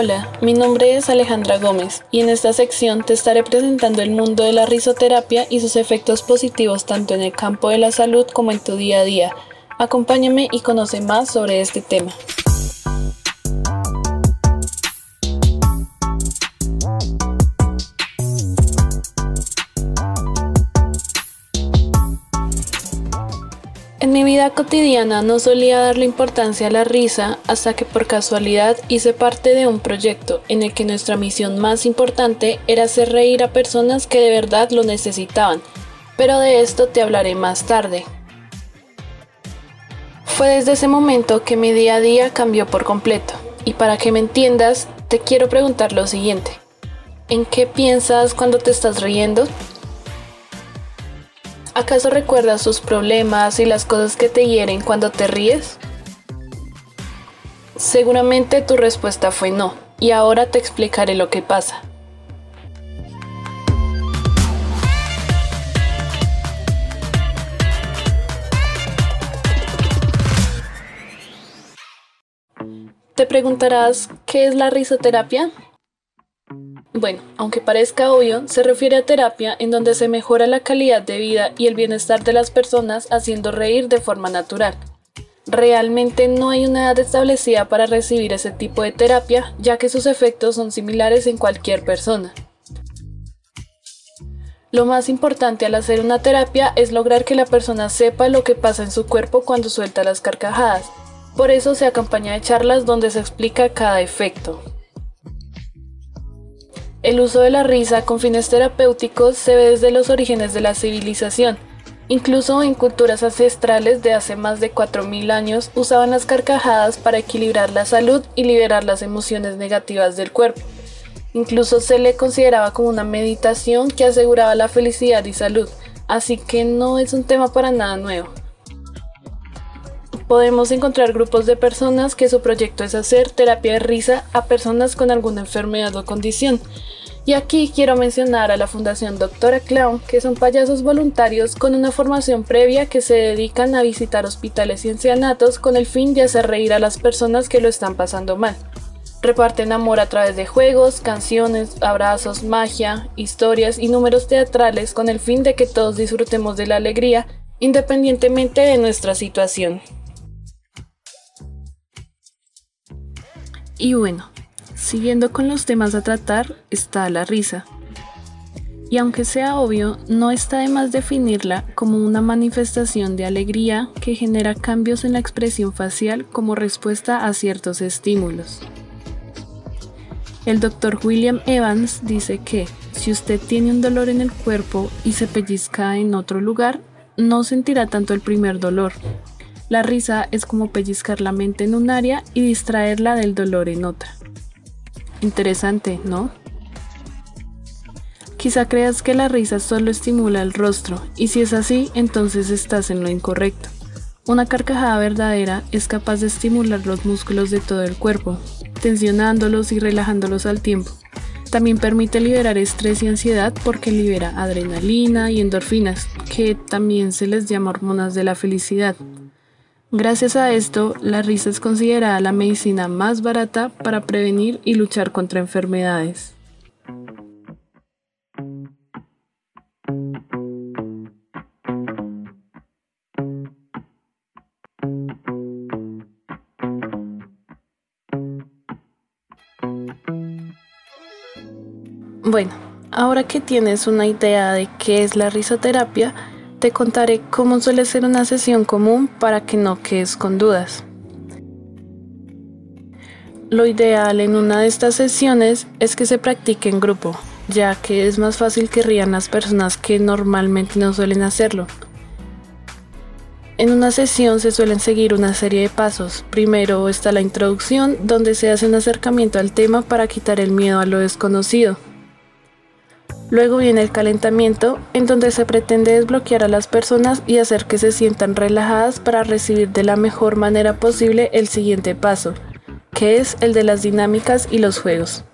Hola, mi nombre es Alejandra Gómez y en esta sección te estaré presentando el mundo de la risoterapia y sus efectos positivos tanto en el campo de la salud como en tu día a día. Acompáñame y conoce más sobre este tema. Cotidiana no solía darle importancia a la risa hasta que por casualidad hice parte de un proyecto en el que nuestra misión más importante era hacer reír a personas que de verdad lo necesitaban, pero de esto te hablaré más tarde. Fue desde ese momento que mi día a día cambió por completo, y para que me entiendas, te quiero preguntar lo siguiente. ¿En qué piensas cuando te estás riendo? ¿Acaso recuerdas sus problemas y las cosas que te hieren cuando te ríes? Seguramente tu respuesta fue no, y ahora te explicaré lo que pasa. Te preguntarás, ¿qué es la risoterapia? Bueno, aunque parezca obvio, se refiere a terapia en donde se mejora la calidad de vida y el bienestar de las personas haciendo reír de forma natural. Realmente no hay una edad establecida para recibir ese tipo de terapia, ya que sus efectos son similares en cualquier persona. Lo más importante al hacer una terapia es lograr que la persona sepa lo que pasa en su cuerpo cuando suelta las carcajadas. Por eso se acompaña de charlas donde se explica cada efecto. El uso de la risa con fines terapéuticos se ve desde los orígenes de la civilización. Incluso en culturas ancestrales de hace más de 4.000 años usaban las carcajadas para equilibrar la salud y liberar las emociones negativas del cuerpo. Incluso se le consideraba como una meditación que aseguraba la felicidad y salud, así que no es un tema para nada nuevo. Podemos encontrar grupos de personas que su proyecto es hacer terapia de risa a personas con alguna enfermedad o condición, y aquí quiero mencionar a la Fundación Doctora Clown, que son payasos voluntarios con una formación previa que se dedican a visitar hospitales y ancianatos con el fin de hacer reír a las personas que lo están pasando mal. Reparten amor a través de juegos, canciones, abrazos, magia, historias y números teatrales con el fin de que todos disfrutemos de la alegría independientemente de nuestra situación. Y bueno, Siguiendo con los temas a tratar está la risa. Y aunque sea obvio, no está de más definirla como una manifestación de alegría que genera cambios en la expresión facial como respuesta a ciertos estímulos. El doctor William Evans dice que si usted tiene un dolor en el cuerpo y se pellizca en otro lugar, no sentirá tanto el primer dolor. La risa es como pellizcar la mente en un área y distraerla del dolor en otra. Interesante, ¿no? Quizá creas que la risa solo estimula el rostro, y si es así, entonces estás en lo incorrecto. Una carcajada verdadera es capaz de estimular los músculos de todo el cuerpo, tensionándolos y relajándolos al tiempo. También permite liberar estrés y ansiedad porque libera adrenalina y endorfinas, que también se les llama hormonas de la felicidad. Gracias a esto, la risa es considerada la medicina más barata para prevenir y luchar contra enfermedades. Bueno, ahora que tienes una idea de qué es la risoterapia, te contaré cómo suele ser una sesión común para que no quedes con dudas. Lo ideal en una de estas sesiones es que se practique en grupo, ya que es más fácil que rían las personas que normalmente no suelen hacerlo. En una sesión se suelen seguir una serie de pasos. Primero está la introducción, donde se hace un acercamiento al tema para quitar el miedo a lo desconocido. Luego viene el calentamiento, en donde se pretende desbloquear a las personas y hacer que se sientan relajadas para recibir de la mejor manera posible el siguiente paso, que es el de las dinámicas y los juegos.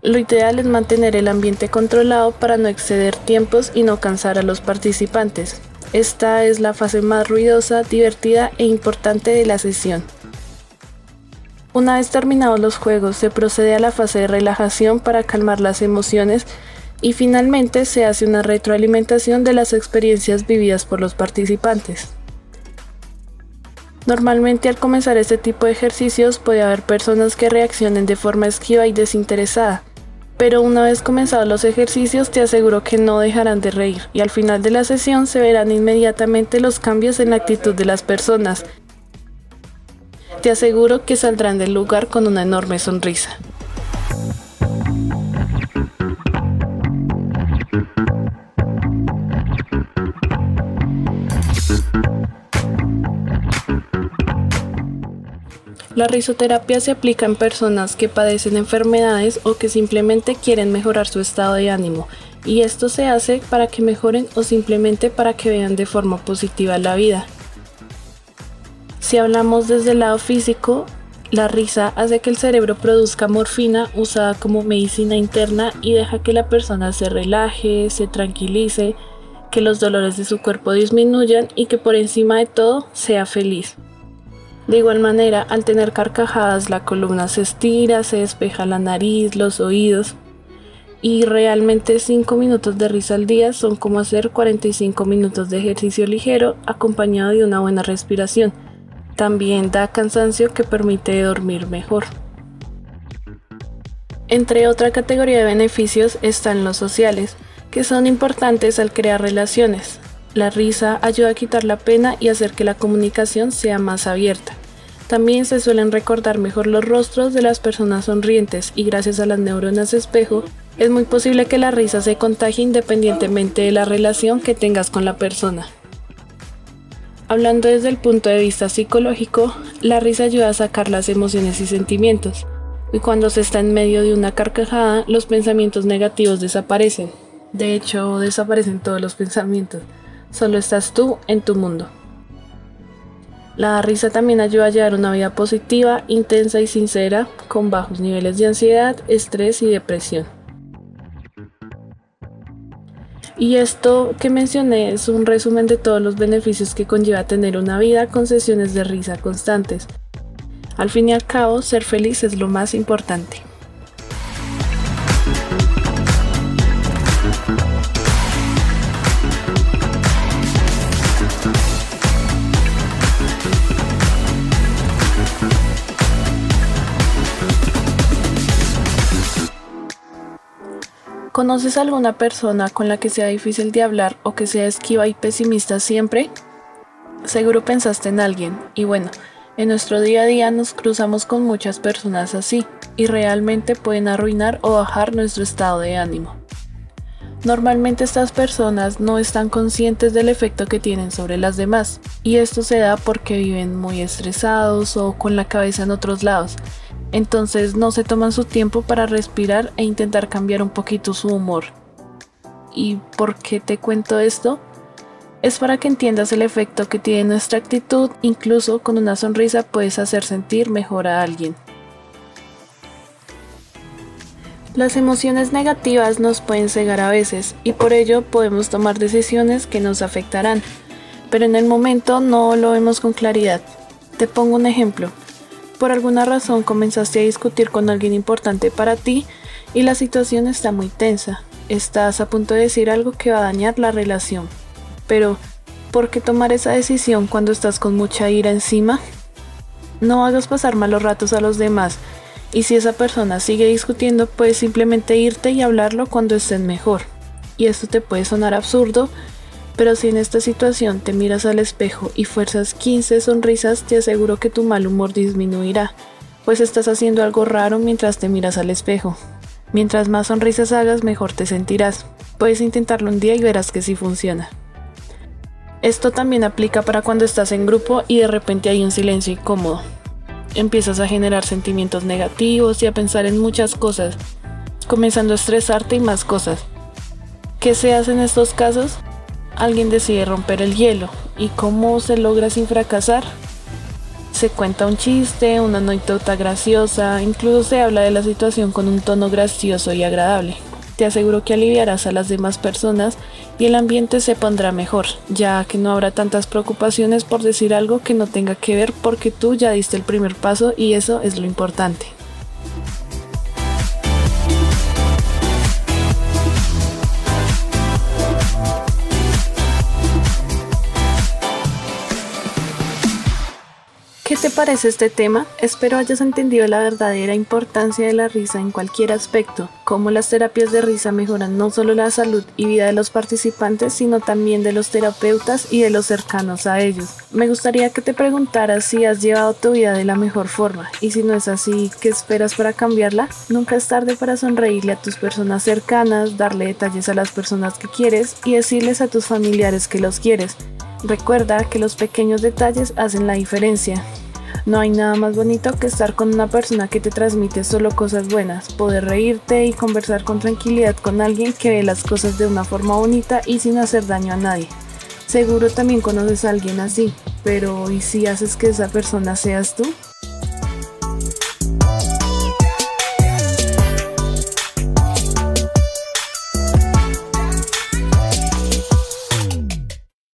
Lo ideal es mantener el ambiente controlado para no exceder tiempos y no cansar a los participantes. Esta es la fase más ruidosa, divertida e importante de la sesión. Una vez terminados los juegos, se procede a la fase de relajación para calmar las emociones y finalmente se hace una retroalimentación de las experiencias vividas por los participantes. Normalmente al comenzar este tipo de ejercicios puede haber personas que reaccionen de forma esquiva y desinteresada, pero una vez comenzados los ejercicios te aseguro que no dejarán de reír y al final de la sesión se verán inmediatamente los cambios en la actitud de las personas te aseguro que saldrán del lugar con una enorme sonrisa. La risoterapia se aplica en personas que padecen enfermedades o que simplemente quieren mejorar su estado de ánimo, y esto se hace para que mejoren o simplemente para que vean de forma positiva la vida. Si hablamos desde el lado físico, la risa hace que el cerebro produzca morfina usada como medicina interna y deja que la persona se relaje, se tranquilice, que los dolores de su cuerpo disminuyan y que por encima de todo sea feliz. De igual manera, al tener carcajadas la columna se estira, se despeja la nariz, los oídos y realmente 5 minutos de risa al día son como hacer 45 minutos de ejercicio ligero acompañado de una buena respiración también da cansancio que permite dormir mejor. Entre otra categoría de beneficios están los sociales, que son importantes al crear relaciones. La risa ayuda a quitar la pena y hacer que la comunicación sea más abierta. También se suelen recordar mejor los rostros de las personas sonrientes y gracias a las neuronas espejo es muy posible que la risa se contagie independientemente de la relación que tengas con la persona. Hablando desde el punto de vista psicológico, la risa ayuda a sacar las emociones y sentimientos, y cuando se está en medio de una carcajada, los pensamientos negativos desaparecen. De hecho, desaparecen todos los pensamientos, solo estás tú en tu mundo. La risa también ayuda a llevar una vida positiva, intensa y sincera, con bajos niveles de ansiedad, estrés y depresión. Y esto que mencioné es un resumen de todos los beneficios que conlleva tener una vida con sesiones de risa constantes. Al fin y al cabo, ser feliz es lo más importante. ¿Conoces alguna persona con la que sea difícil de hablar o que sea esquiva y pesimista siempre? Seguro pensaste en alguien, y bueno, en nuestro día a día nos cruzamos con muchas personas así, y realmente pueden arruinar o bajar nuestro estado de ánimo. Normalmente estas personas no están conscientes del efecto que tienen sobre las demás, y esto se da porque viven muy estresados o con la cabeza en otros lados, entonces no se toman su tiempo para respirar e intentar cambiar un poquito su humor. ¿Y por qué te cuento esto? Es para que entiendas el efecto que tiene nuestra actitud, incluso con una sonrisa puedes hacer sentir mejor a alguien. Las emociones negativas nos pueden cegar a veces y por ello podemos tomar decisiones que nos afectarán, pero en el momento no lo vemos con claridad. Te pongo un ejemplo por alguna razón comenzaste a discutir con alguien importante para ti y la situación está muy tensa. Estás a punto de decir algo que va a dañar la relación. Pero, ¿por qué tomar esa decisión cuando estás con mucha ira encima? No hagas pasar malos ratos a los demás y si esa persona sigue discutiendo puedes simplemente irte y hablarlo cuando estén mejor. Y esto te puede sonar absurdo, pero si en esta situación te miras al espejo y fuerzas 15 sonrisas, te aseguro que tu mal humor disminuirá, pues estás haciendo algo raro mientras te miras al espejo. Mientras más sonrisas hagas, mejor te sentirás. Puedes intentarlo un día y verás que sí funciona. Esto también aplica para cuando estás en grupo y de repente hay un silencio incómodo. Empiezas a generar sentimientos negativos y a pensar en muchas cosas, comenzando a estresarte y más cosas. ¿Qué se hace en estos casos? Alguien decide romper el hielo. ¿Y cómo se logra sin fracasar? Se cuenta un chiste, una anécdota graciosa, incluso se habla de la situación con un tono gracioso y agradable. Te aseguro que aliviarás a las demás personas y el ambiente se pondrá mejor, ya que no habrá tantas preocupaciones por decir algo que no tenga que ver porque tú ya diste el primer paso y eso es lo importante. Te parece este tema? Espero hayas entendido la verdadera importancia de la risa en cualquier aspecto, cómo las terapias de risa mejoran no solo la salud y vida de los participantes, sino también de los terapeutas y de los cercanos a ellos. Me gustaría que te preguntaras si has llevado tu vida de la mejor forma y si no es así, ¿qué esperas para cambiarla? Nunca es tarde para sonreírle a tus personas cercanas, darle detalles a las personas que quieres y decirles a tus familiares que los quieres. Recuerda que los pequeños detalles hacen la diferencia. No hay nada más bonito que estar con una persona que te transmite solo cosas buenas, poder reírte y conversar con tranquilidad con alguien que ve las cosas de una forma bonita y sin hacer daño a nadie. Seguro también conoces a alguien así, pero ¿y si haces que esa persona seas tú?